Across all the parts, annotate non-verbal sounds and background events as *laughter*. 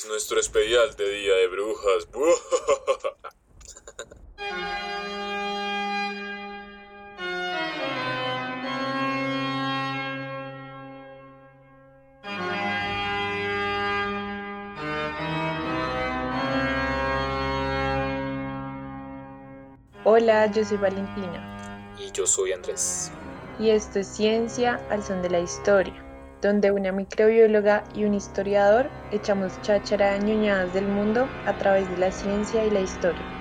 es nuestro especial de Día de Brujas. Hola, yo soy Valentina. Y yo soy Andrés. Y esto es Ciencia al son de la historia, donde una microbióloga y un historiador echamos cháchara ñoñadas del mundo a través de la ciencia y la historia.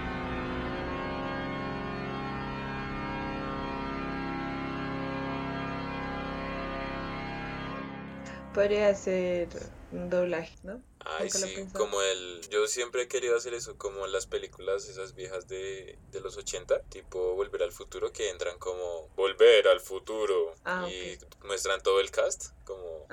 Podría ser un doblaje, ¿no? Ay, sí, como el... Yo siempre he querido hacer eso, como las películas esas viejas de, de los 80, tipo Volver al Futuro, que entran como Volver al Futuro Ah, y muestran todo el cast, como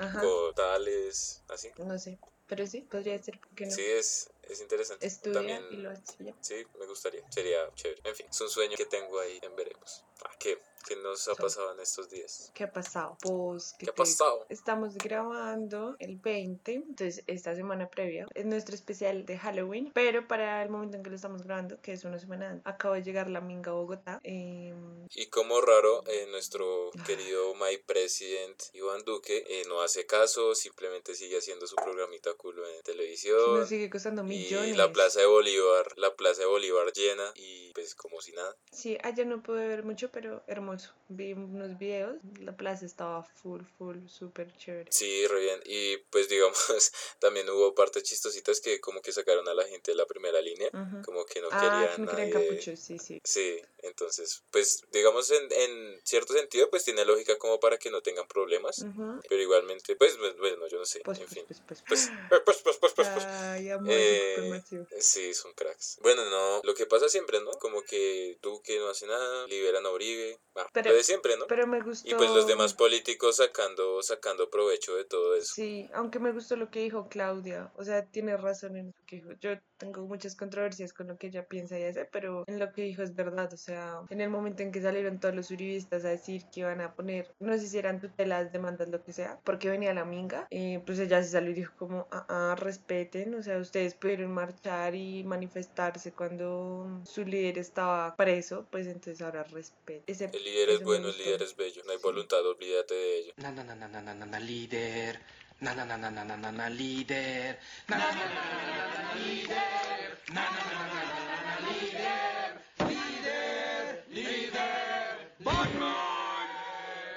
tales, así. No sé, pero sí, podría ser, ¿por qué no? Sí, es, es interesante. Estudia También, y lo estudia. sí, me gustaría, sería chévere. En fin, es un sueño que tengo ahí en veremos. Ah, ¿qué? ¿Qué nos ha pasado en estos días? ¿Qué ha pasado? Pues, ¿Qué te ha pasado? Estamos grabando el 20, entonces esta semana previa es nuestro especial de Halloween, pero para el momento en que lo estamos grabando, que es una semana antes, acaba de llegar la Minga a Bogotá. em, Y como raro, eh, nuestro querido My President Iván Duque eh, no hace caso, simplemente sigue haciendo su programita culo en televisión. nos sigue costando millones. Y la Plaza de Bolívar, la Plaza de Bolívar llena y pues como si nada. Sí, ayer no pude ver mucho, pero hermoso. Vi unos videos, la plaza estaba full, full, súper chévere. Sí, re bien. Y pues *laughs* digamos, también hubo partes chistositas que como que sacaron a la gente de la primera línea, Ujú. como que no Ah, querían que nadie- capuchos, sí, sí. Sí, entonces, pues digamos en, en cierto sentido, pues tiene lógica como para que no tengan problemas, Ujú. pero igualmente, pues bueno, yo no sé, Pues, en pues, fin. pues, pues. Pues, pues, pues, pues, pues, pues. Ay, amor, Eh, sí, son cracks. Bueno, no, lo que pasa siempre, ¿no? Como que Duque no hace nada, liberan a Uribe, ah, Pero- lo de siempre, ¿no? Pero me gustó. Y pues los demás políticos sacando, sacando provecho de todo eso. Sí, aunque me gustó lo que dijo Claudia, o sea, tiene razón en lo que dijo. Yo tengo muchas controversias con lo que ella piensa y hace, pero en lo que dijo es verdad, o sea, en el momento en que salieron todos los uribistas a decir que iban a poner, no sé si eran tutelas, demandas, lo que sea, porque venía la minga, eh, pues ella se salió y dijo como, ah, ah, respeten, o sea, ustedes pudieron marchar y manifestarse cuando su líder estaba preso, pues entonces ahora respeten. Ese- El líder es bueno, el líder es bello, no hay voluntad, olvídate de ello. Na na na na na na na na líder. Na na na na na na na na líder. Na na na na na na na líder. Na na na na na na na líder. Líder, líder. Batman.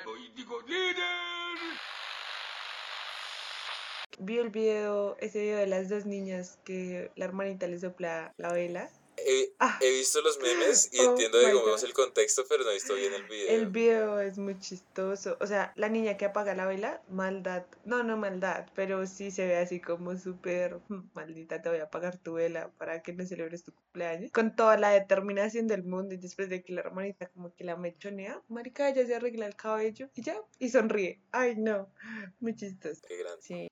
Hoy digo líder. Vio el video, ese video de las dos niñas que la hermanita le sopla la vela. He, Ah. he visto los memes y Oh entiendo, digamos, God. el contexto, pero no he visto bien el video. El video es muy chistoso. O sea, la niña que apaga la vela, maldad. No, no maldad, pero sí se ve así como súper "Mm, maldita, te voy a apagar tu vela para que no celebres tu cumpleaños. Con toda la determinación del mundo y después de que la hermanita como que la mechonea, marica, ella se arregla el cabello y ya, y sonríe. Ay, no, muy chistoso. Qué grande. Sí.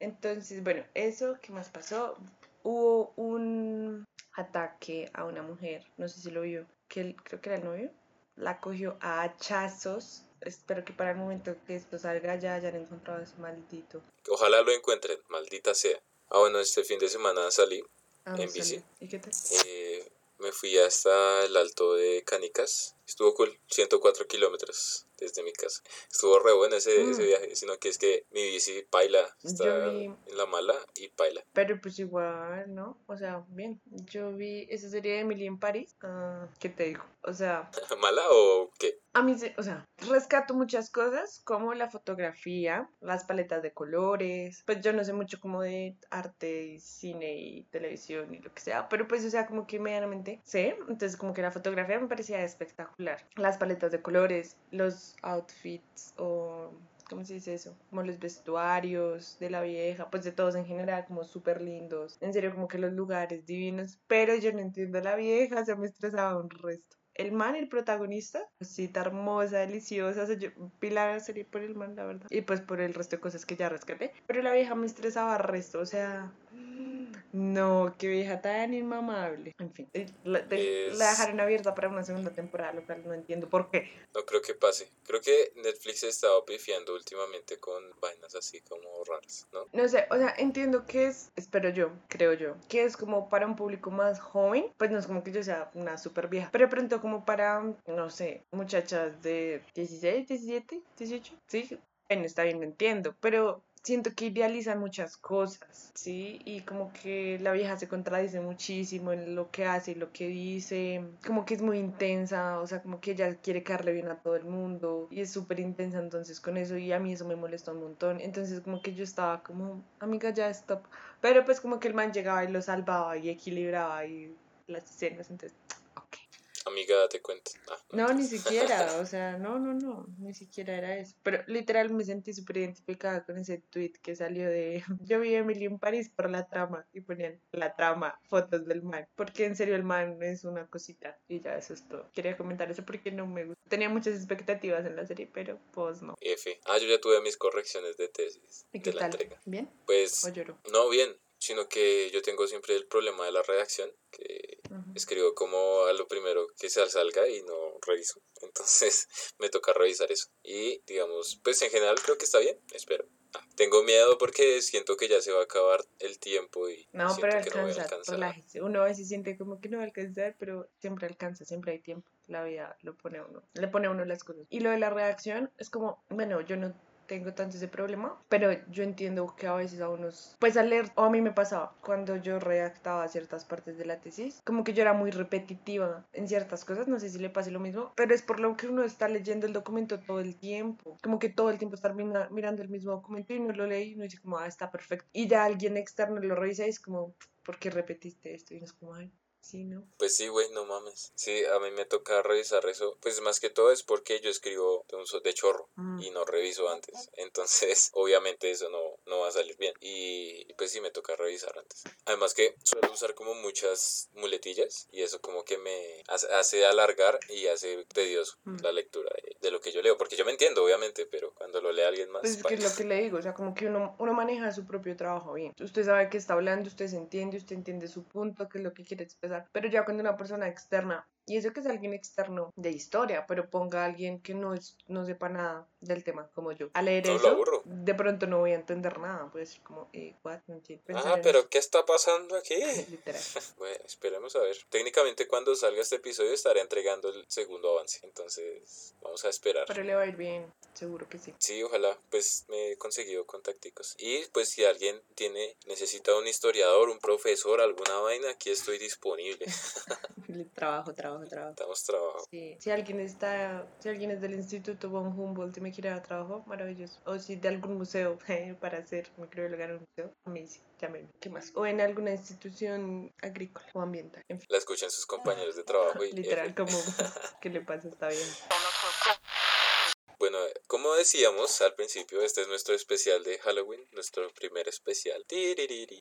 Entonces, bueno, eso, ¿qué más pasó? Hubo un ataque a una mujer, no sé si lo vio, que él- creo que era el novio, la cogió a hachazos. Espero que para el momento que esto salga ya hayan encontrado a ese maldito. Ojalá lo encuentren, maldita sea. Ah, bueno, este fin de semana salí, Ah, En bici. ¿Y qué tal? eh, me fui hasta el alto de Canicas. Estuvo cool, 104 kilómetros desde mi casa. Estuvo re bueno ese, Mm. ese viaje, sino que es que mi bici paila, está vi- en la mala y paila. Pero pues igual, ¿no? O sea, bien. Yo vi esa serie de Emily en París. Ah, ¿Qué te digo? O sea, *laughs* ¿Mala o qué? A mí, o sea, rescato muchas cosas como la fotografía, las paletas de colores. Pues yo no sé mucho como de arte y cine y televisión y lo que sea, pero pues, o sea, como que medianamente sé. Entonces, como que la fotografía me parecía espectacular. Las paletas de colores, los outfits o. ¿Cómo se dice eso? Como los vestuarios de la vieja, pues de todos en general, como súper lindos. En serio, como que los lugares divinos. Pero yo no entiendo a la vieja, o sea, me estresaba un resto el man, el protagonista, cosita hermosa, deliciosa. O sea, yo vi la por el man, la verdad. Y pues por el resto de cosas que ya rescaté. Pero la vieja me estresaba resto. O sea, No, qué vieja tan inmamable. En fin, eh, la, de- la dejaron abierta para una segunda temporada, lo cual no entiendo por qué. No creo que pase. Creo que Netflix se estaba pifiando últimamente con vainas así como raras, ¿no? No sé, o sea, entiendo que es, espero yo, creo yo, que es como para un público más joven, pues no es como que yo sea una súper vieja, pero de pronto como para, no sé, muchachas de 16, 17, 18, sí, bueno, está bien, lo entiendo, pero siento que idealizan muchas cosas, ¿sí? Y como que la vieja se contradice muchísimo en lo que hace y lo que dice, como que es muy intensa, o sea, como que ella quiere caerle bien a todo el mundo y es súper intensa entonces con eso y a mí eso me molesta un montón, entonces como que yo estaba como, amiga, ya stop, pero pues como que el man llegaba y lo salvaba y equilibraba y las escenas, entonces. Amiga, date cuenta. Ah, No, ni siquiera, *laughs* o sea, no, no, no, ni siquiera era eso. Pero literal me sentí súper identificada con ese tweet que salió de *laughs* yo vi a Emily en París por la trama y ponían la trama, fotos del man, porque en serio el man es una cosita y ya eso es todo. Quería comentar eso porque no me gusta. Tenía muchas expectativas en la serie, pero pues no. F. Ah, yo ya tuve mis correcciones de tesis ¿Y de qué la tal? entrega. ¿Bien Pues o lloró? no bien, sino que yo tengo siempre el problema de la redacción, que Escribo como a lo primero que se salga y no reviso. *laughs* Entonces me toca revisar eso. Y digamos, pues en general creo que está bien, espero. Ah, tengo miedo porque siento que ya se va a acabar el tiempo y No, siento pero que no voy a alcanza, alcanzar. Uno a veces siente como que no va a alcanzar, pero siempre alcanza, siempre hay tiempo. La vida lo pone a uno, le pone a uno las cosas. Y lo de la redacción es como, bueno, yo no tengo tanto ese problema, pero yo entiendo que a veces a unos, pues al leer, o a mí me pasaba, cuando yo redactaba ciertas partes de la tesis, como que yo era muy repetitiva en ciertas cosas, no sé si le pase lo mismo, pero es por lo que uno está leyendo el documento todo el tiempo, como que todo el tiempo estar mirando el mismo documento y no lo leí y uno dice como, ah, está perfecto. Y ya alguien externo lo revisa y es como, ¿por qué repetiste esto? Y no es como, ay, sí, ¿no? Pues sí, güey, no mames. Sí, a mí me toca revisar eso. Pues más que todo es porque yo escribo de un so- de chorro Mm. y no reviso antes. Entonces, *laughs* obviamente eso no, no va a salir bien. Y pues sí me toca revisar antes. Además que suelo usar como muchas muletillas y eso como que me hace, hace alargar y hace tedioso Mm. la lectura de, de lo que yo leo. Porque yo me entiendo, obviamente, pero cuando lo lee alguien más... Pues es que es lo que le digo, o sea, como que uno, uno maneja su propio trabajo bien. Usted sabe que está hablando, usted se entiende, usted entiende su punto, qué es lo que quiere expresar. Pero ya cuando una persona externa, y eso que es alguien externo de historia, pero ponga a alguien que no, es, no sepa nada del tema, como yo, a leer No, lo eso, aburro. de pronto no voy a entender nada. Puede ser como, eh, what, no Ah, pero eso. ¿qué está pasando aquí? *laughs* *laughs* Literal. Bueno, esperemos a ver. Técnicamente cuando salga este episodio estaré entregando el segundo avance. Entonces, vamos a esperar. Pero le va a ir bien, seguro que sí. Sí, ojalá, pues me he conseguido contacticos. Y pues si alguien tiene, necesita un historiador, un profesor, alguna vaina, aquí estoy disponible. *laughs* Trabajo, trabajo, trabajo. Estamos trabajando. Sí, si alguien está, si alguien es del Instituto von Humboldt y me quiere dar trabajo, maravilloso. O si de algún museo *laughs* para hacer microbiología en un museo, me dice, llámeme. ¿Qué más? O en alguna institución agrícola o ambiental. En fin, La escuchan sus compañeros de trabajo y literal, como, *laughs* ¿qué le pasa? Está bien. Decíamos al principio, este es nuestro especial de Halloween, nuestro primer especial.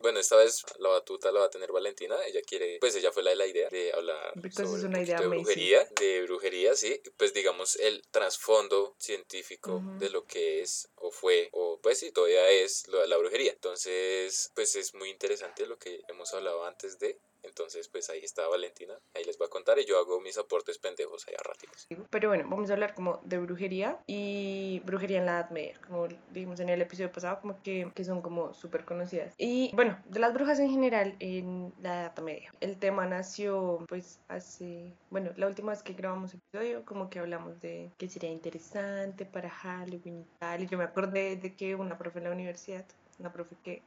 Bueno, esta vez la batuta la va a tener Valentina. Ella quiere, pues ella fue la de la idea de hablar sobre es un una idea poquito de brujería, de brujería, sí. Pues digamos el trasfondo científico Ujú. de lo que es o fue o pues sí todavía es lo de la brujería. Entonces, pues es muy interesante lo que hemos hablado antes de. Entonces, pues ahí está Valentina, ahí les va a contar y yo hago mis aportes pendejos allá rápidos. Pero bueno, vamos a hablar como de brujería y brujería en la Edad Media, como dijimos en el episodio pasado, como que, que son como súper conocidas. Y bueno, de las brujas en general en la Edad Media. El tema nació pues hace, bueno, la última vez que grabamos episodio, como que hablamos de que sería interesante para Halloween y tal. Y yo me acordé de que una profe en la universidad, una profe que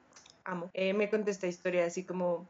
amo, eh, me contó esta historia así como,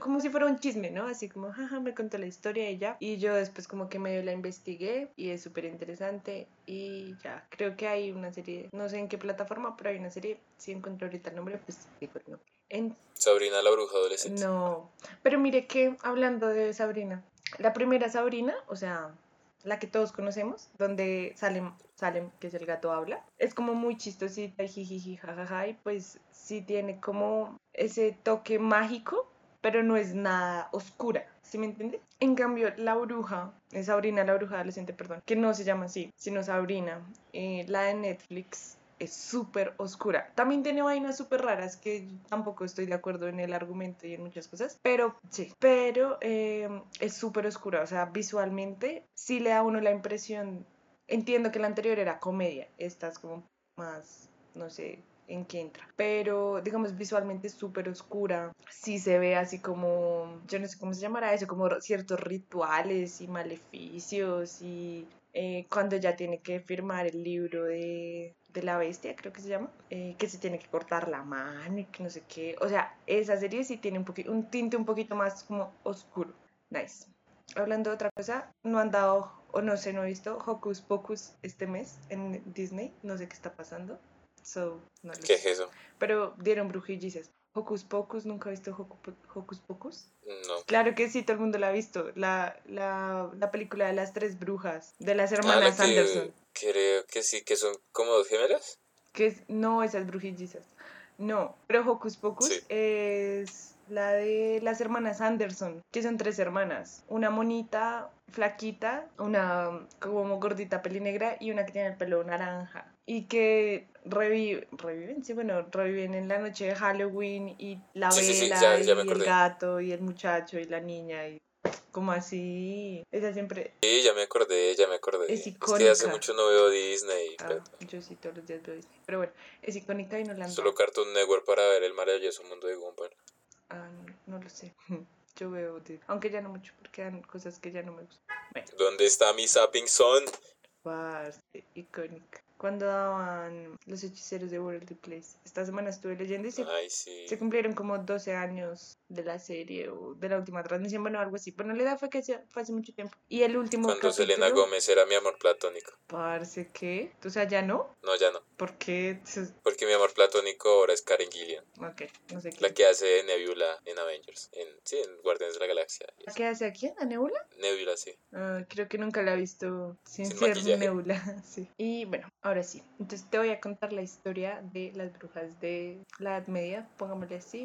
como si fuera un chisme, ¿no? Así como, jaja, me contó la historia y ya. Y yo después como que medio la investigué y es súper interesante y ya, creo que hay una serie, no sé en qué plataforma, pero hay una serie, si encuentro ahorita el nombre, pues digo el nombre. En Sabrina la bruja adolescente. no, pero mire que hablando de Sabrina, la primera Sabrina, o sea, la que todos conocemos, donde Salem, Salem, que es el gato habla, es como muy chistosita jijiji, jajaja, y pues sí tiene como ese toque mágico, pero no es nada oscura, ¿sí me entiende? En cambio, la bruja, Sabrina la bruja adolescente, perdón, que no se llama así, sino Sabrina, eh, la de Netflix, es súper oscura. También tiene vainas súper raras que tampoco estoy de acuerdo en el argumento y en muchas cosas, pero sí, pero eh, es súper oscura, o sea, visualmente sí le da a uno la impresión, entiendo que la anterior era comedia, esta es como más, no sé, en qué entra. Pero, digamos, visualmente súper oscura. Sí se ve así como, yo no sé cómo se llamará eso, como ciertos rituales y maleficios y eh, cuando ya tiene que firmar el libro de, de la bestia, creo que se llama, eh, que se tiene que cortar la mano y que no sé qué. O sea, esa serie sí tiene un, un tinte un poquito más como oscuro. Nice. Hablando de otra cosa, no han dado, o no sé, no he visto Hocus Pocus este mes en Disney. No sé qué está pasando. So, no lo ¿Qué es eso? Pero dieron brujillices. Hocus Pocus, ¿nunca he visto Hocu- Hocus Pocus? No. Claro que sí, todo el mundo la ha visto. La, la, la película de las tres brujas, de las Ah, la hermanas que Anderson. creo que sí, que son como dos gemelas. Que es, no esas brujillizas. No, pero Hocus Pocus Sí. es la de las hermanas Anderson, que son tres hermanas. Una monita, flaquita, una como gordita pelinegra y una que tiene el pelo naranja. Y que revive, reviven, sí, bueno, reviven en la noche de Halloween y la Sí, sí, sí, vela ya- ya y el gato y el muchacho y la niña y como así. Esa siempre... Sí, ya me acordé, ya me acordé. Es que hace icónica. mucho no veo Disney. Ah, pero yo sí todos los días veo Disney. Pero bueno, es icónica y no la Solo. Cartoon Network para ver el maravilloso mundo de Gumball. Ah, no, no lo sé. *laughs* Yo veo Disney. Aunque ya no mucho, porque hay cosas que ya no me gustan. Bueno, ¿Dónde está mi Zapping Son? parce, icónica. Cuando daban Los Hechiceros de Worldly Place. Esta semana estuve leyendo y se, Ay, sí. se cumplieron como 12 años de la serie o de la última transmisión. Bueno, algo así. Pero en realidad fue que hace, fue hace mucho tiempo. Y el último Cuando capítulo... Selena Gómez era mi amor platónico. Parce, ¿qué? O sea, ya no. No, ya no. ¿Por qué? Porque mi amor platónico ahora es Karen Gillian. Ok, no sé qué. La que hace Nebula en Avengers. En, sí, en Guardianes de la Galaxia. ¿Qué hace aquí? ¿A Nebula? Nebula, sí. Ah, creo que nunca la he visto sin, Sin ser maquillaje. Nebula. *laughs* Sí. Y bueno, ahora sí. Entonces te voy a contar la historia de las brujas de la Edad Media, pongámosle así.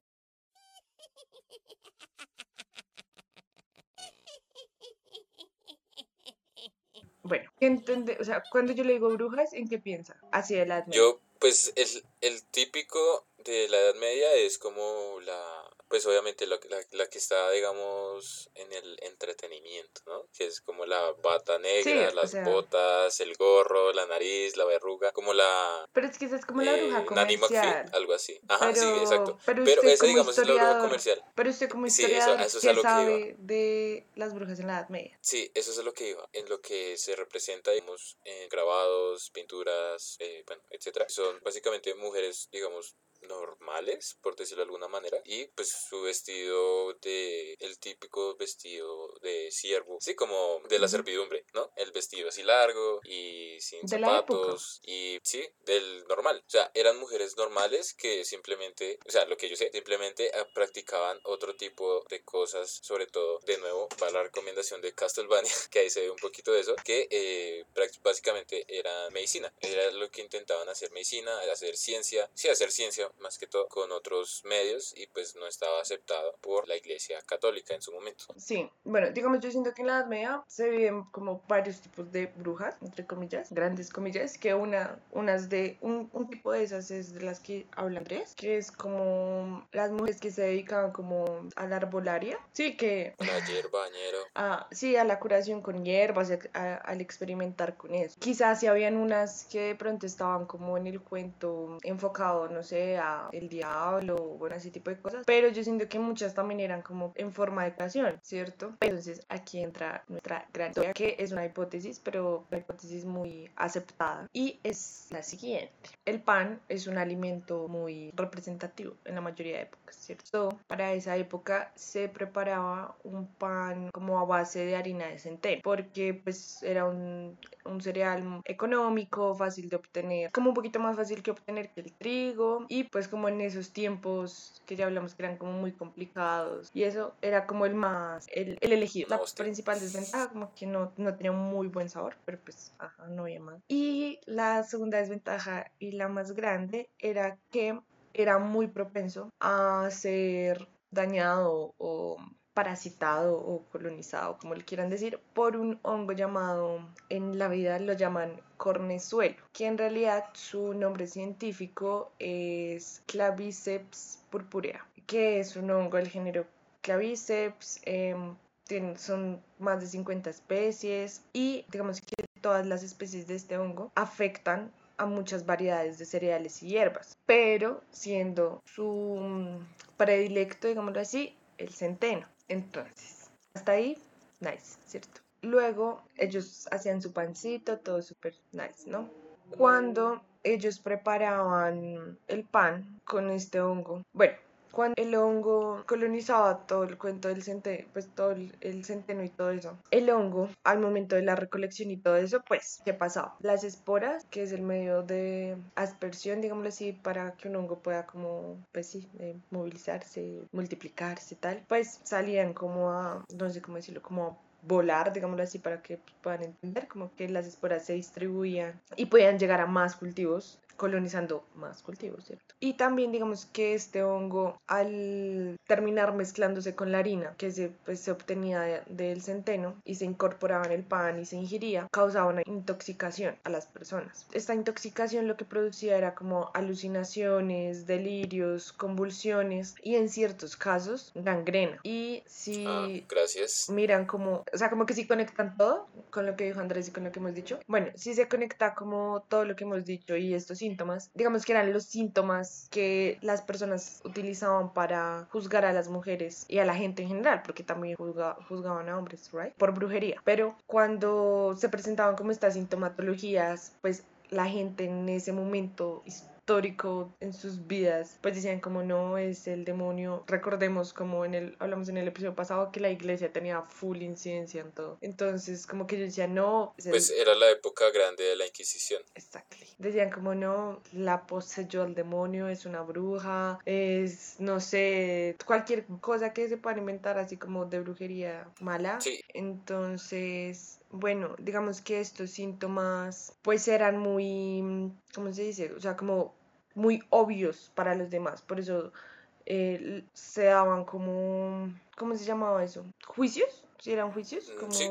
Bueno, ¿qué entiende? O sea, cuando yo le digo brujas, ¿en qué piensa? Hacia la Edad Media. Yo, pues, el, el típico de la Edad Media es como la, pues obviamente la, la, la que está, digamos, en el entretenimiento, ¿no? Que es como la bata negra, Sí, o las sea- botas, el gorro, la nariz, la verruga, como la Pero es que esa es como la bruja eh, Nanny comercial. McPhee, algo así. Ajá, sí, exacto. pero Pero digamos, es la bruja comercial. Pero usted como Sí, eso- historiador, eso es a ¿qué lo que sabe de las brujas en la Edad Media? Sí, eso es a lo que iba. En lo que se representa, digamos, en grabados, pinturas, eh, bueno, etcétera. Son básicamente mujeres, digamos, normales, por decirlo de alguna manera, y pues su vestido de el típico vestido de siervo, sí, como de la servidumbre, ¿no? El vestido así largo y sin zapatos y sí, del normal. O sea, eran mujeres normales que simplemente, o sea, lo que yo sé, simplemente ah, practicaban otro tipo de cosas, sobre todo, de nuevo, para la recomendación de Castlevania, *laughs* que ahí se ve un poquito de eso, que eh, básicamente era medicina, era lo que intentaban hacer medicina, hacer ciencia, sí, hacer ciencia más que todo con otros medios y pues no estaba aceptado por la iglesia católica en su momento. Sí, bueno, digamos, yo siento que en la Edad Media se viven como varios tipos de brujas, entre comillas, grandes comillas, que una, unas de, un, un tipo de esas es de las que habla Andrés, que es como las mujeres que se dedicaban como a la arbolaria, sí, que La hierba, bañero. *laughs* a, sí, a la curación con hierbas, a- a- al experimentar con eso. Quizás si habían unas que de pronto estaban como en el cuento enfocado, no sé, el diablo, bueno, ese tipo de cosas, pero yo siento que muchas también eran como en forma de curación, ¿cierto? Entonces aquí entra nuestra gran historia, que es una hipótesis, pero una hipótesis muy aceptada, y es la siguiente. El pan es un alimento muy representativo en la mayoría de épocas, ¿cierto? Para esa época se preparaba un pan como a base de harina de centeno, porque pues era un, un cereal económico, fácil de obtener, como un poquito más fácil que obtener que el trigo, y pues como en esos tiempos que ya hablamos que eran como muy complicados, y eso era como el más, el, el elegido. La Hostia. principal desventaja como que no, no tenía un muy buen sabor, pero pues ajá, no había más. Y la segunda desventaja y la más grande era que era muy propenso a ser dañado o parasitado o colonizado, como le quieran decir, por un hongo llamado, en la vida lo llaman cornezuelo, que en realidad su nombre científico es Claviceps purpurea, que es un hongo del género Claviceps. tiene- son más de 50 especies y digamos que todas las especies de este hongo afectan a muchas variedades de cereales y hierbas, pero siendo su mm, predilecto, digámoslo así, el centeno. Entonces, hasta ahí, nice, ¿cierto? Luego ellos hacían su pancito, todo súper nice, ¿no? Cuando ellos preparaban el pan con este hongo, bueno, cuando el hongo colonizaba todo el cuento del centeno, pues todo el, centeno y todo eso, el hongo al momento de la recolección y todo eso, pues, ¿qué pasaba? Las esporas, que es el medio de aspersión, digámoslo así, para que un hongo pueda como, pues sí, eh, movilizarse, multiplicarse, tal, pues salían como a, no sé cómo decirlo, como a volar, digámoslo así, para que puedan entender, como que las esporas se distribuían y podían llegar a más cultivos colonizando más cultivos, ¿cierto? Y también digamos que este hongo al terminar mezclándose con la harina que se, pues, se obtenía de- del centeno y se incorporaba en el pan y se ingiría, causaba una intoxicación a las personas. Esta intoxicación lo que producía era como alucinaciones, delirios, convulsiones y en ciertos casos gangrena. Y si Ah, gracias. miran como, o sea, como que si conectan todo con lo que dijo Andrés y con lo que hemos dicho. Bueno, si se conecta como todo lo que hemos dicho y estos síntomas, digamos que eran los síntomas que las personas utilizaban para juzgar a las mujeres y a la gente en general, porque también juzga- juzgaban a hombres, ¿right? Por brujería. Pero cuando se presentaban como estas sintomatologías, pues la gente en ese momento histórico en sus vidas, pues decían como no es el demonio. Recordemos como en el hablamos en el episodio pasado que la iglesia tenía full incidencia en todo. Entonces, como que yo decía no, el- Pues era la época grande de la Inquisición. Exactly. Decían como no, la poseyó el demonio, es una bruja, es, no sé, cualquier cosa que se puedan inventar así como de brujería mala. Sí. Entonces, bueno, digamos que estos síntomas pues eran muy, ¿cómo se dice? O sea, como muy obvios para los demás. Por eso eh, se daban como, ¿cómo se llamaba eso? ¿Juicios? ¿Sí eran juicios? Mm, Como... sí.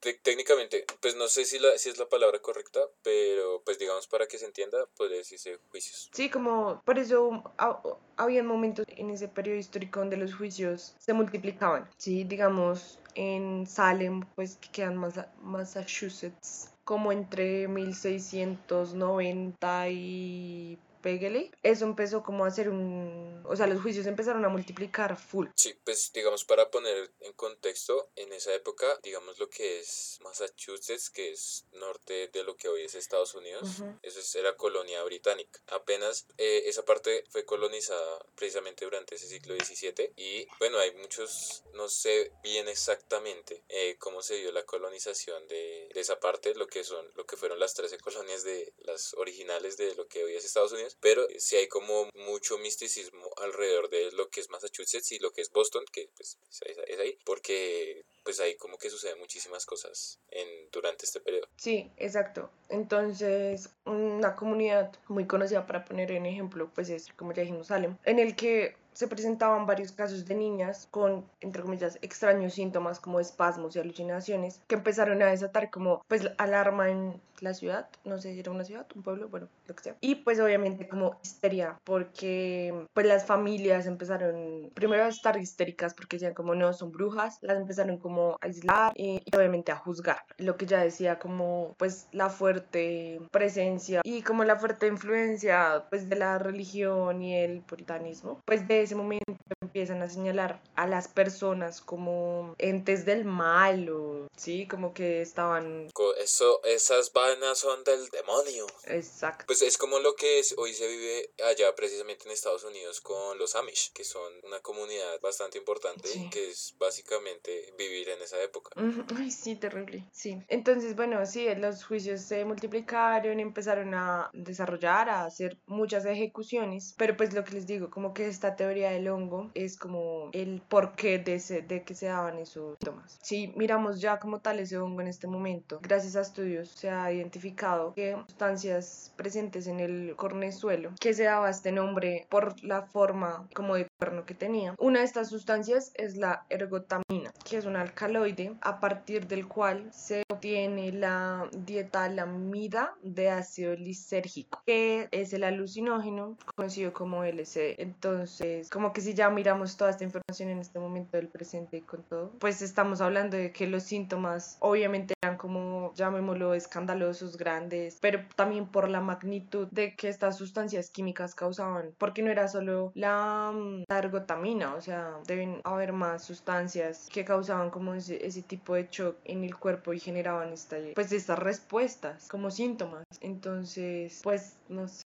Te- técnicamente, pues no sé si, la, si es la palabra correcta, pero pues digamos para que se entienda, podría decirse juicios. Sí, como por eso ha- había momentos en ese periodo histórico donde los juicios se multiplicaban. Sí, digamos en Salem, pues que quedan Massachusetts, como entre 1690 y pégale. Eso empezó como a hacer un, o sea, los juicios empezaron a multiplicar full. Sí, pues digamos para poner en contexto, en esa época, digamos lo que es Massachusetts, que es norte de lo que hoy es Estados Unidos, Ujú. eso es- era colonia británica. Apenas eh, esa parte fue colonizada precisamente durante ese siglo XVII y bueno, hay muchos, no sé bien exactamente eh, cómo se dio la colonización de, de esa parte, lo que son, lo que fueron las 13 colonias de las originales de lo que hoy es Estados Unidos, pero sí hay como mucho misticismo alrededor de lo que es Massachusetts y lo que es Boston, que pues es, es ahí, porque pues ahí como que suceden muchísimas cosas en, durante este periodo. Sí, exacto. Entonces, una comunidad muy conocida para poner en ejemplo, pues es, como ya dijimos, Salem, en el que se presentaban varios casos de niñas con, entre comillas, extraños síntomas como espasmos y alucinaciones que empezaron a desatar como, pues, alarma en la ciudad, no sé si era una ciudad, un pueblo, bueno, lo que sea. Y pues obviamente como histeria, porque pues las familias empezaron primero a estar histéricas porque decían como no, son brujas, las empezaron como a aislar y, y obviamente a juzgar. Lo que ya decía como pues la fuerte presencia y como la fuerte influencia pues de la religión y el puritanismo, pues de ese momento empiezan a señalar a las personas como entes del mal o sí, como que estaban Eso, esas vainas son del demonio. exacto. Pues es como lo que es, hoy se vive allá precisamente en Estados Unidos con los Amish, que son una comunidad bastante importante Sí. que es básicamente vivir en esa época. Ay, sí, terrible. Sí. Entonces, bueno, sí, los juicios se multiplicaron, empezaron a desarrollar, a hacer muchas ejecuciones, pero pues lo que les digo, como que esta teoría del hongo es como el porqué de, ese, de que se daban esos síntomas. Si miramos ya como tal ese hongo en este momento, gracias a estudios se ha identificado que sustancias presentes en el cornezuelo, que se daba este nombre por la forma como de cuerno que tenía. Una de estas sustancias es la ergotamina, que es un alcaloide a partir del cual se obtiene la dietalamida de ácido lisérgico, que es el alucinógeno conocido como LSD. Entonces, como que si ya miramos toda esta información en este momento del presente con todo, pues estamos hablando de que los síntomas obviamente eran como, llamémoslo, escandalosos, grandes, pero también por la magnitud de que estas sustancias químicas causaban, porque no era solo la, mm, la ergotamina, o sea, deben haber más sustancias que causaban como ese, ese tipo de shock en el cuerpo y generaban esta, pues estas respuestas como síntomas. Entonces, pues no sé.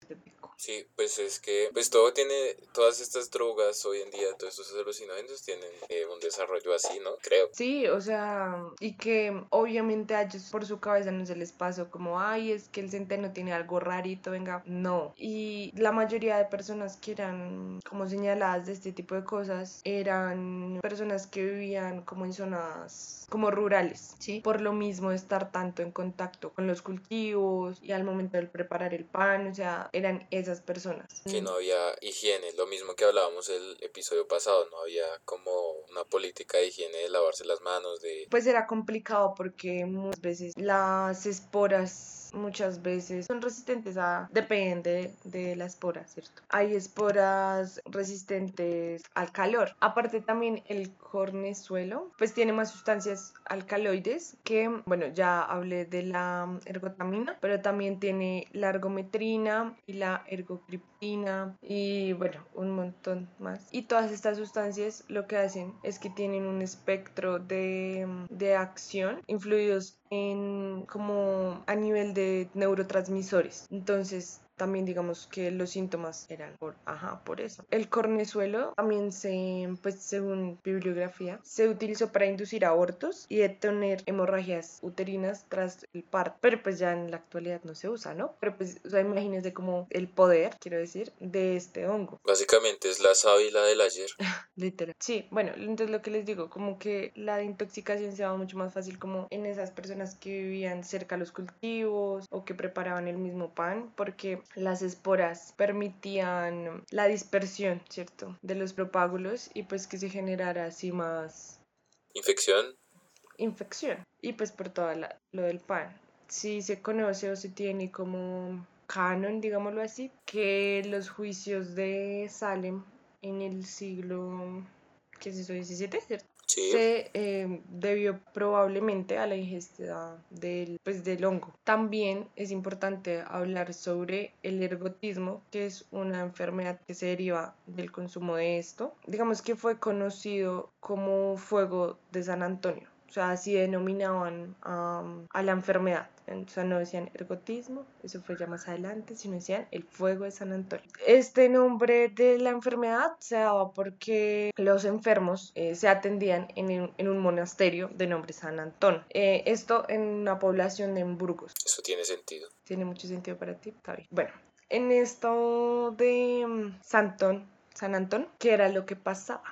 Sí, pues es que pues todo tiene, todas estas drogas hoy en día, todos estos alucinógenos tienen eh, un desarrollo así, ¿no? Creo. Sí, o sea, y que obviamente a ellos por su cabeza no se les pasó como, ay, es que el centeno tiene algo rarito, venga, no. Y la mayoría de personas que eran como señaladas de este tipo de cosas eran personas que vivían como en zonas como rurales, ¿sí? Por lo mismo estar tanto en contacto con los cultivos y al momento de preparar el pan, o sea, eran esas personas. Que no había higiene, lo mismo que hablábamos el episodio pasado, no había como una política de higiene de lavarse las manos, de... Pues era complicado porque muchas veces las esporas muchas veces son resistentes a, depende de la espora, ¿cierto? Hay esporas resistentes al calor. Aparte también el cornezuelo, pues tiene más sustancias alcaloides que, bueno, ya hablé de la ergotamina, pero también tiene la ergometrina y la ergocriptina y, bueno, un montón más. Y todas estas sustancias lo que hacen es que tienen un espectro de, de acción influidos en como a nivel de neurotransmisores. Entonces, también digamos que los síntomas eran por, ajá, por eso. El cornezuelo también se, pues según bibliografía, se utilizó para inducir abortos y detener hemorragias uterinas tras el parto, pero pues ya en la actualidad no se usa, ¿no? Pero pues, o sea, imagínense como el poder, quiero decir, de este hongo. Básicamente es la sábila del ayer. *laughs* Literal. Sí, bueno, entonces lo que les digo, como que la intoxicación se va mucho más fácil como en esas personas que vivían cerca a los cultivos o que preparaban el mismo pan, porque las esporas permitían la dispersión, ¿cierto? De los propágulos y pues que se generara así más... Infección. Infección. Y pues por todo lo del pan. Si se conoce o se tiene como canon, digámoslo así, que los juicios de Salem en el siglo, ¿qué es eso? 17, ¿cierto? Se eh, debió probablemente a la ingesta del, pues, del hongo. También es importante hablar sobre el ergotismo, que es una enfermedad que se deriva del consumo de esto. Digamos que fue conocido como fuego de San Antonio. O sea, así denominaban a la enfermedad. O sea, no decían ergotismo, eso fue ya más adelante, sino decían el fuego de San Antonio. Este nombre de la enfermedad se daba porque los enfermos eh, se atendían en, en, un monasterio de nombre San Antón. Eh, esto en una población de Burgos. Eso tiene sentido. Tiene mucho sentido para ti, está bien. Bueno, en esto de mm, Santón, San Antón, ¿qué era lo que pasaba?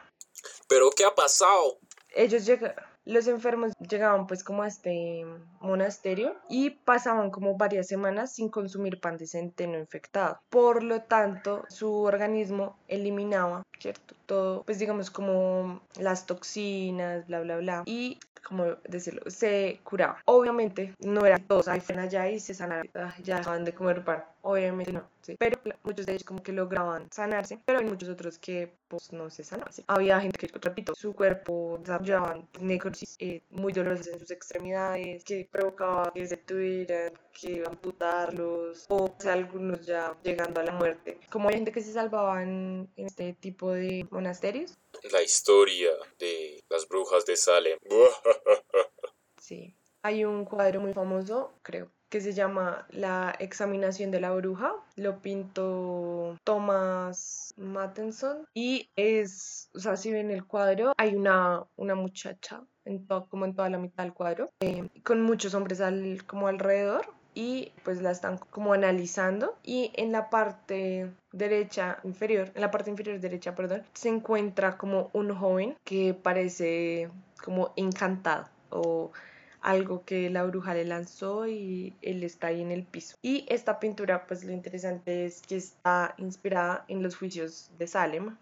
¿Pero qué ha pasado? Ellos llegaron los enfermos llegaban pues como a este monasterio y pasaban como varias semanas sin consumir pan de centeno infectado. Por lo tanto, su organismo eliminaba, ¿cierto? Todo, pues digamos como las toxinas, bla, bla, bla. Y como decirlo, se curaba. Obviamente no eran todos ahí fueron allá y se sanaron, ah, ya dejaban de comer pan. Obviamente no, sí. Pero muchos de ellos como que lograban sanarse, pero hay muchos otros que pues no se sanaban. Había gente que, repito, su cuerpo desarrollaban necrosis eh, muy dolorosas en sus extremidades, que provocaba que se tuvieran que amputarlos, o sea, algunos ya llegando a la muerte. Como hay gente que se salvaba en este tipo de monasterios. La historia de las brujas de Salem. *laughs* sí. Hay un cuadro muy famoso, creo, que se llama La examinación de la bruja. Lo pintó Thomas Mattenson y es, o sea, si ven el cuadro, hay una, una muchacha en todo, como en toda la mitad del cuadro, eh, con muchos hombres al, como alrededor y pues la están como analizando y en la parte derecha inferior, en la parte inferior derecha, perdón, se encuentra como un joven que parece como encantado o algo que la bruja le lanzó y él está ahí en el piso. Y esta pintura, pues lo interesante es que está inspirada en los juicios de Salem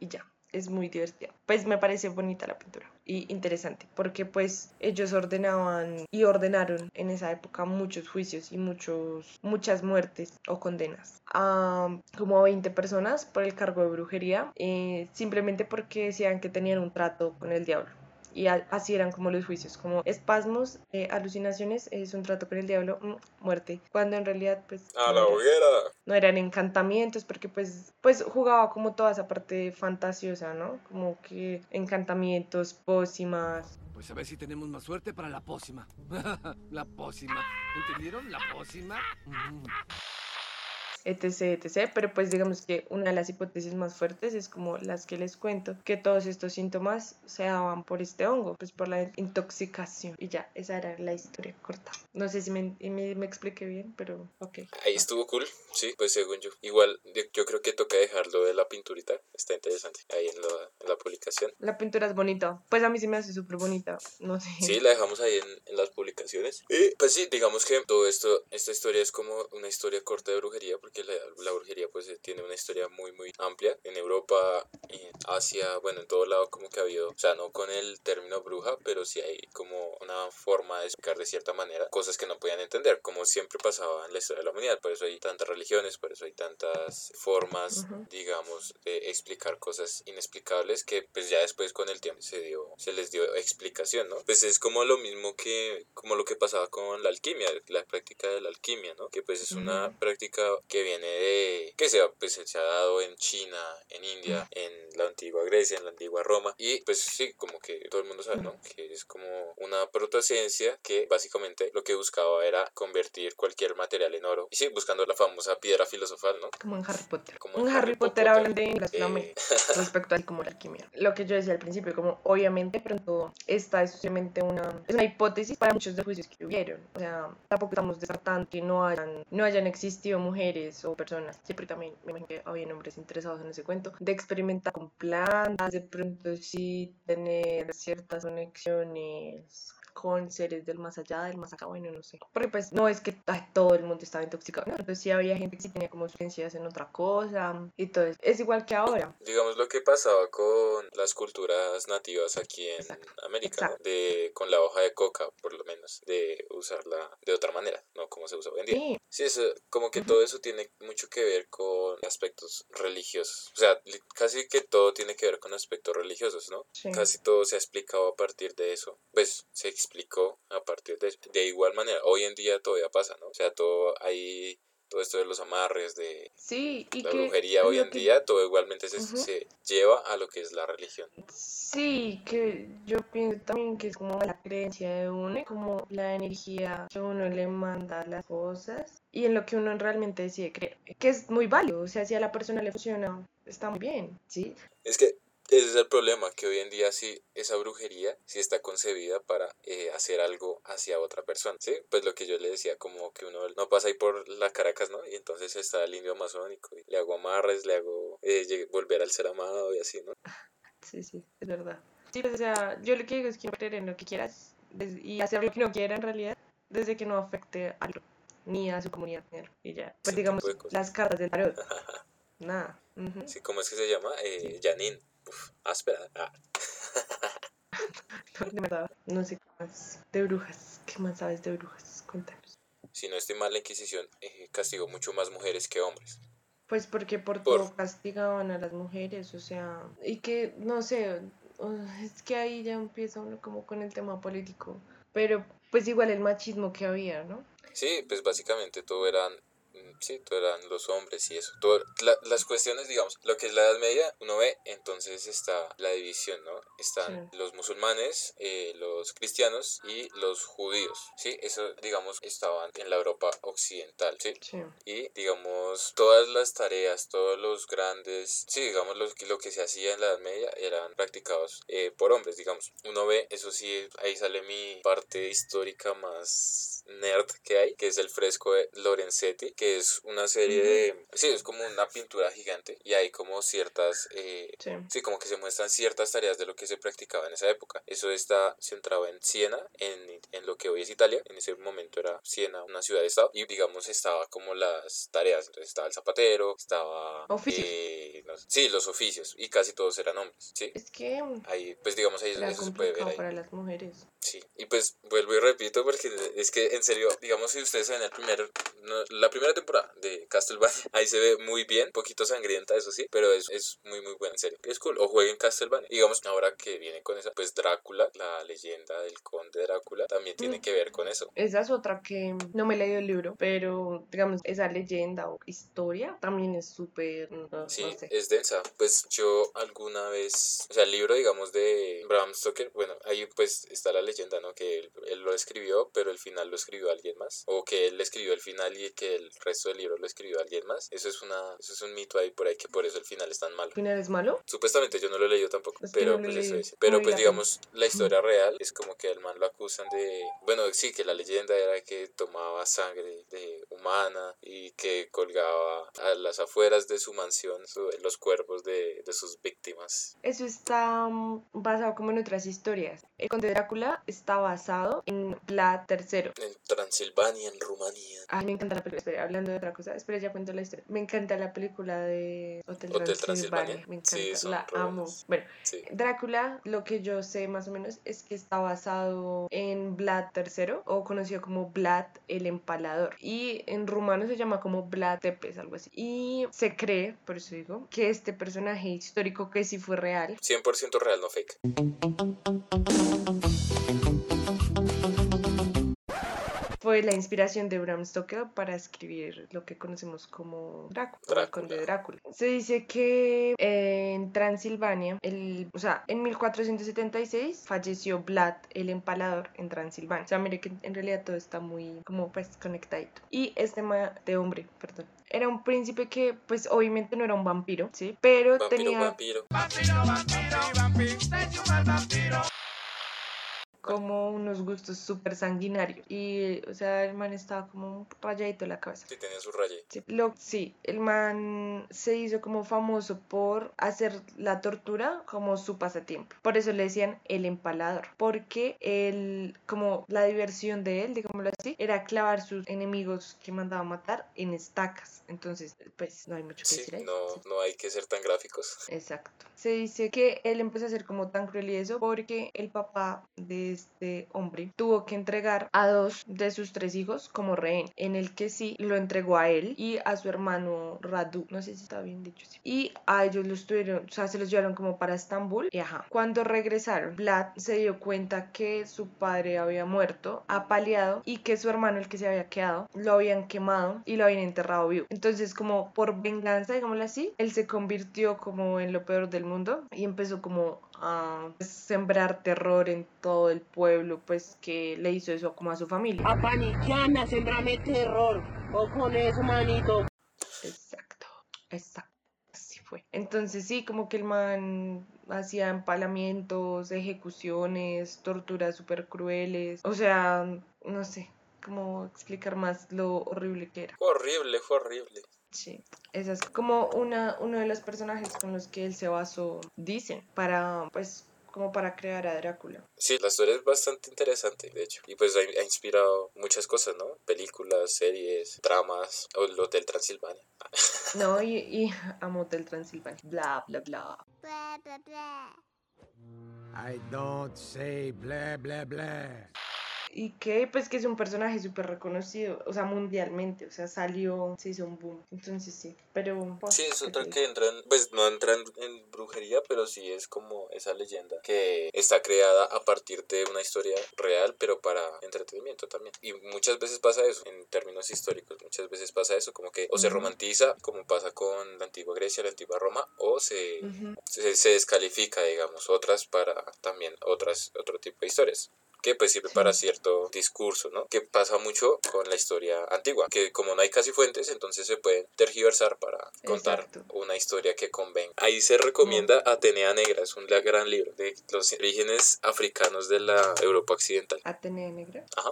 y ya, es muy divertida. Pues me parece bonita la pintura y interesante porque pues ellos ordenaban y ordenaron en esa época muchos juicios y muchos muchas muertes o condenas a como 20 personas por el cargo de brujería eh, simplemente porque decían que tenían un trato con el diablo y así eran como los juicios, como espasmos, eh, alucinaciones, es un trato con el diablo, mm, muerte, cuando en realidad pues... A la hoguera. No eran encantamientos porque pues, pues jugaba como toda esa parte fantasiosa, ¿no? Como que encantamientos, pócimas. Pues a ver si tenemos más suerte para la pócima. *laughs* la pócima. ¿Entendieron? La pócima. Mm *laughs* etc, etc. Pero pues digamos que una de las hipótesis más fuertes es como las que les cuento, que todos estos síntomas se daban por este hongo, pues por la intoxicación. Y ya, esa era la historia corta. No sé si me, me, me expliqué bien, pero ok. Ahí estuvo cool, sí, pues según yo. Igual yo creo que toca dejarlo de la pinturita, está interesante, ahí en la, en la publicación. La pintura es bonita, pues a mí sí me hace súper bonita, no sé. Sí, la dejamos ahí en, en las publicaciones. Y pues sí, digamos que todo esto, esta historia es como una historia corta de brujería, porque la, brujería pues eh, tiene una historia muy muy amplia en Europa, en Asia, bueno, en todo lado como que ha habido, o sea, no con el término bruja, pero sí hay como una forma de explicar de cierta manera cosas que no podían entender, como siempre pasaba en la historia de la humanidad, por eso hay tantas religiones, por eso hay tantas formas, digamos, de explicar cosas inexplicables que pues ya después con el tiempo se dio, se les dio explicación, ¿no? Pues es como lo mismo que, como lo que pasaba con la alquimia, la práctica de la alquimia, ¿no? Que pues es una práctica que viene de, que se, pues, se ha dado en China, en India, en la antigua Grecia, en la antigua Roma, y pues sí, como que todo el mundo sabe, ¿no? Que es como una protociencia que básicamente lo que buscaba era convertir cualquier material en oro, y sí, buscando la famosa piedra filosofal, ¿no? Como en Harry Potter. Como en, Harry, Potter, hablan de las eh... *laughs* respecto a como la alquimia. Lo que yo decía al principio, como obviamente pronto esta es simplemente una, es una hipótesis para muchos de los juicios que hubieron, o sea, tampoco estamos descartando que no hayan, no hayan existido mujeres o personas, siempre también me imagino que había hombres interesados en ese cuento, de experimentar con plantas, de pronto sí tener ciertas conexiones con seres del más allá, del más acá, bueno, no sé. Porque pues no es que todo el mundo estaba intoxicado, ¿no? Entonces sí había gente que sí tenía como experiencias en otra cosa y todo eso. Es igual que ahora. Digamos lo que pasaba con las culturas nativas aquí en América, de con la hoja de coca, por lo menos, de usarla de otra manera, no como se usa hoy en día. Sí, sí eso, como que todo eso tiene mucho que ver con aspectos religiosos. O sea, casi que todo tiene que ver con aspectos religiosos, ¿no? Casi todo se ha explicado a partir de eso. Pues se explicó a partir de De igual manera, hoy en día todavía pasa, ¿no? O sea, todo hay todo esto de los amarres, de sí, y la brujería hoy en día, todo igualmente se, se, lleva a lo que es la religión. Sí, que yo pienso también que es como la creencia de uno, como la energía que uno le manda a las cosas y en lo que uno realmente decide creer, que es muy válido, o sea, si a la persona le funciona, está muy bien, ¿sí? Es que ese es el problema, que hoy en día sí, esa brujería sí está concebida para eh, hacer algo hacia otra persona, ¿sí? Pues lo que yo le decía, como que uno no pasa ahí por la Caracas, ¿no? Y entonces está el indio amazónico, y le hago amarres, le hago eh, volver al ser amado y así, ¿no? *laughs* Sí, sí, es verdad. Sí, pues, o sea, yo lo que digo es que creer en lo que quieras y hacer lo que no quiera en realidad, desde que no afecte a algo, ni a su comunidad, y ya. Pues digamos, las cartas del tarot. *laughs* Nada. Sí, ¿cómo es que se llama? Eh, Janine. Uf, áspera. Ah. *laughs* no, sé qué más. De brujas. ¿Qué más sabes de brujas? Cuéntanos. Si no estoy mal, la Inquisición eh, castigó mucho más mujeres que hombres. Pues porque por, todo castigaban a las mujeres, o sea, y que, no sé, es que ahí ya empieza uno como con el tema político, pero pues igual el machismo que había, ¿no? Sí, pues básicamente todo eran sí, todo eran los hombres y eso. Todo, la- las cuestiones, digamos, lo que es la Edad Media, uno ve, entonces está la división, ¿no? Están Sí. los musulmanes, eh, los cristianos y los judíos, ¿sí? Eso, digamos, estaban en la Europa occidental, ¿sí? Sí. y digamos todas las tareas todos los grandes sí digamos lo, que- lo que se hacía en la Edad Media eran practicados eh, por hombres digamos uno ve eso sí ahí sale mi parte histórica más nerd que hay que es el fresco de Lorenzetti que es una serie de sí es como una pintura gigante y hay como ciertas eh, Sí. Sí, como que se muestran ciertas tareas de lo que se practicaba en esa época. Eso está centrado en Siena, en, en lo que hoy es Italia. En ese momento era Siena, una ciudad-estado. Y digamos, estaba como las tareas. Entonces estaba el zapatero, estaba... Oficios. eh, sí, los oficios. Y casi todos eran hombres. Sí. Es que Ahí, pues digamos, ahí es era donde se puede ver ahí. para las mujeres. Sí, y pues vuelvo y repito porque es que en serio, digamos si ustedes ven el primer, no, la primera temporada de Castlevania, *laughs* ahí se ve muy bien, poquito sangrienta eso sí, pero es, es muy muy buena en serio, es cool, o jueguen Castlevania, digamos ahora que viene con esa, pues Drácula, la leyenda del conde Drácula, también tiene Mm. que ver con eso. Esa es otra que no me he leído el libro, pero digamos, esa leyenda o historia también es súper, no, Sí, no sé. Es densa. Pues yo alguna vez, o sea, el libro, digamos, de Bram Stoker, bueno, ahí pues está la leyenda, ¿no? Que él, él lo escribió, pero el final lo escribió alguien más. O que él escribió el final y que el resto del libro lo escribió alguien más. Eso es una, eso es un mito ahí por ahí que por eso el final es tan malo. ¿El final es malo? Supuestamente yo no lo he leído tampoco, Es pero no pues eso es. Pero pues digamos, la historia real es como que al man lo acusan de, bueno, sí, que la leyenda era que tomaba sangre de humana y que colgaba a las afueras de su mansión su- los cuerpos de, de sus víctimas. Eso está mm, basado como en otras historias. El conde Drácula está basado en Vlad III. En Transilvania, en Rumanía. Ay, me encanta la película. Hablando de otra cosa. Espera, ya cuento la historia. Me encanta la película de Hotel, Hotel Transilvania. Transilvania. Me encanta. Sí, la re amo. Bueno, Sí. Drácula, lo que yo sé más o menos es que está basado en Vlad III o conocido como Vlad el Empalador. Y en rumano se llama como Vlad Tepes, algo así. Y se cree, por eso digo, que este personaje histórico que sí fue real 100% real, no fake. Fue la inspiración de Bram Stoker para escribir lo que conocemos como Drácula, el Drácula. conde Drácula. Se dice que eh, en Transilvania, el, o sea, en 1476 falleció Vlad el Empalador en Transilvania. O sea, mire que en realidad todo está muy como pues conectadito. Y este ma- de hombre, perdón. Era un príncipe que, pues, obviamente no era un vampiro, ¿sí? Pero Vampiro, tenía vampiro. Como unos gustos súper sanguinarios. Y, o sea, el man estaba como rayadito de la cabeza. Sí, tenía su raye. Sí, lo, sí, el man se hizo como famoso por hacer la tortura como su pasatiempo. Por eso le decían el empalador. Porque él, como la diversión de él, digámoslo así, era clavar sus enemigos que mandaba a matar en estacas. Entonces, pues no hay mucho que Sí, decir ahí. no, no hay que ser tan gráficos. Exacto. Se dice que él empezó a ser como tan cruel y eso porque el papá de este hombre tuvo que entregar a dos de sus tres hijos como rehén, en el que sí lo entregó a él y a su hermano Radu, no sé si está bien dicho así. Y a ellos los tuvieron, o sea, se los llevaron como para Estambul y ajá. Cuando regresaron, Vlad se dio cuenta que su padre había muerto, apaleado y que su hermano, el que se había quedado, lo habían quemado y lo habían enterrado vivo. Entonces, como por venganza, digámoslo así, él se convirtió como en lo peor del mundo y empezó como a sembrar terror en todo el pueblo, pues que le hizo eso como a su familia. A paniquearme, a sembrarme terror. O con eso, manito. Exacto, exacto. Así fue. Entonces sí, como que el man hacía empalamientos, ejecuciones, torturas súper crueles. O sea, no sé cómo explicar más lo horrible que era. Fue horrible, fue horrible. Sí, esa es como una, uno de los personajes con los que él se basó, dicen, para, pues, como para crear a Drácula. Sí, la historia es bastante interesante, de hecho. Y pues ha, ha inspirado muchas cosas, ¿no? Películas, series, dramas, o el Hotel Transilvania. *laughs* No, y, y *laughs* amo Hotel Transilvania, bla, bla, bla. Blah, blah, blah. I don't say blah blah blah. Y que pues que es un personaje súper reconocido, o sea, mundialmente, o sea, salió, se hizo un boom. Entonces sí, pero... Sí, es ¿qué otra que entra en, pues no entra en, brujería, pero sí es como esa leyenda que está creada a partir de una historia real, pero para entretenimiento también. Y muchas veces pasa eso, en términos históricos, muchas veces pasa eso, como que o se romantiza, como pasa con la antigua Grecia, la antigua Roma, o se, se, se descalifica, digamos, otras para también otras, otro tipo de historias que pues sirve para cierto discurso, ¿no? Que pasa mucho con la historia antigua, que como no hay casi fuentes, entonces se pueden tergiversar para contar Exacto. una historia que convenga. Ahí se recomienda Atenea Negra, es un gran libro de los orígenes africanos de la Europa occidental. Atenea Negra. Ajá.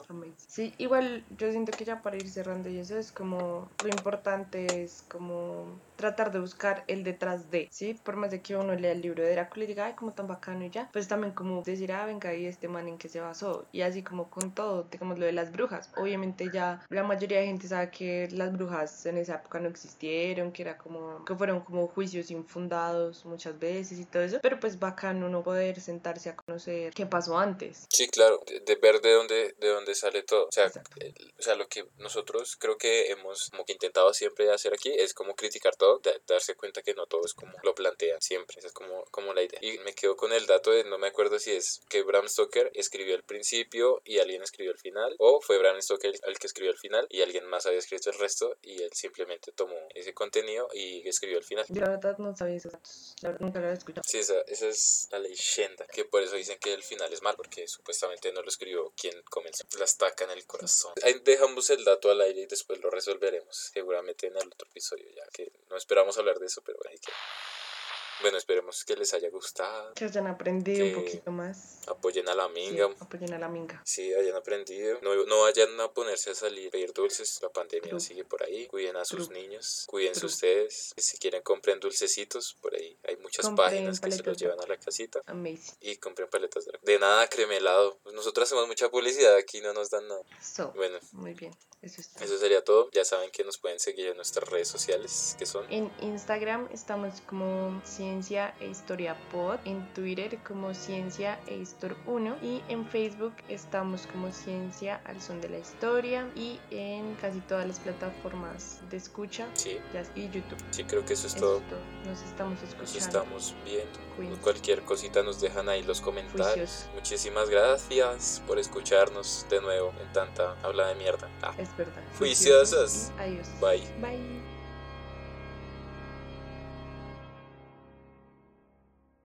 Sí, igual yo siento que ya para ir cerrando y eso es como lo importante es como tratar de buscar el detrás de, ¿sí? Por más de que uno lea el libro de Drácula y diga, ay, como tan bacano y ya, pues también como decir, ah, venga, y este man en qué se basó. Y así como con todo, digamos lo de las brujas. Obviamente ya la mayoría de gente sabe que las brujas en esa época no existieron, que era como, que fueron como juicios infundados muchas veces y todo eso, pero pues bacano uno poder sentarse a conocer qué pasó antes. Sí, claro, de, de ver de dónde, de dónde sale todo. O sea, el- o sea, lo que nosotros creo que hemos como que intentado siempre hacer aquí es como criticar todo, da- darse cuenta que no todo es como lo plantean siempre. Esa es como, como la idea. Y me quedo con el dato de, no me acuerdo si es que Bram Stoker escribió el principio y alguien escribió el final, o fue Bram Stoker el que escribió el final y alguien más había escrito el resto y él simplemente tomó ese contenido y escribió el final. Yo la verdad no sabía verdad nunca lo había escuchado. Sí, esa, esa es la leyenda, que por eso dicen que el final es mal, porque supuestamente no lo escribió quien comenzó. La estaca en el corazón. Ahí dejamos el dato al aire y después lo resolveremos, seguramente en el otro episodio, ya que no esperamos hablar de eso, pero bueno, ahí queda. Bueno, esperemos que les haya gustado, Que hayan aprendido un poquito más. apoyen a la Sí, minga, apoyen a la minga. Sí, hayan aprendido. No, no vayan a ponerse a salir a pedir dulces. La pandemia True. sigue por ahí. Cuiden a sus True. niños. Cuídense True. ustedes. Si quieren, compren dulcecitos. Por ahí hay muchas Compren páginas que se los llevan a la casita. Amazing. Y compren paletas de, de nada, cremelado. Pues nosotros hacemos mucha publicidad aquí, no nos dan nada. So, Bueno, muy bien. Eso está. eso sería todo. Ya saben que nos pueden seguir en nuestras redes sociales, que son En Instagram estamos como Ciencia e Historia Pod, en Twitter como Ciencia e Histor 1 y en Facebook estamos como Ciencia al Son de la Historia y en casi todas las plataformas de escucha Sí, y YouTube. sí, creo que eso es Eso todo. es todo. Nos estamos Nos escuchando. estamos viendo. Cuídense. Cualquier cosita nos dejan ahí los comentarios. Muchísimas gracias por escucharnos de nuevo en tanta habla de mierda. Ah, Es verdad. Juiciosos. Adiós. bye. Bye.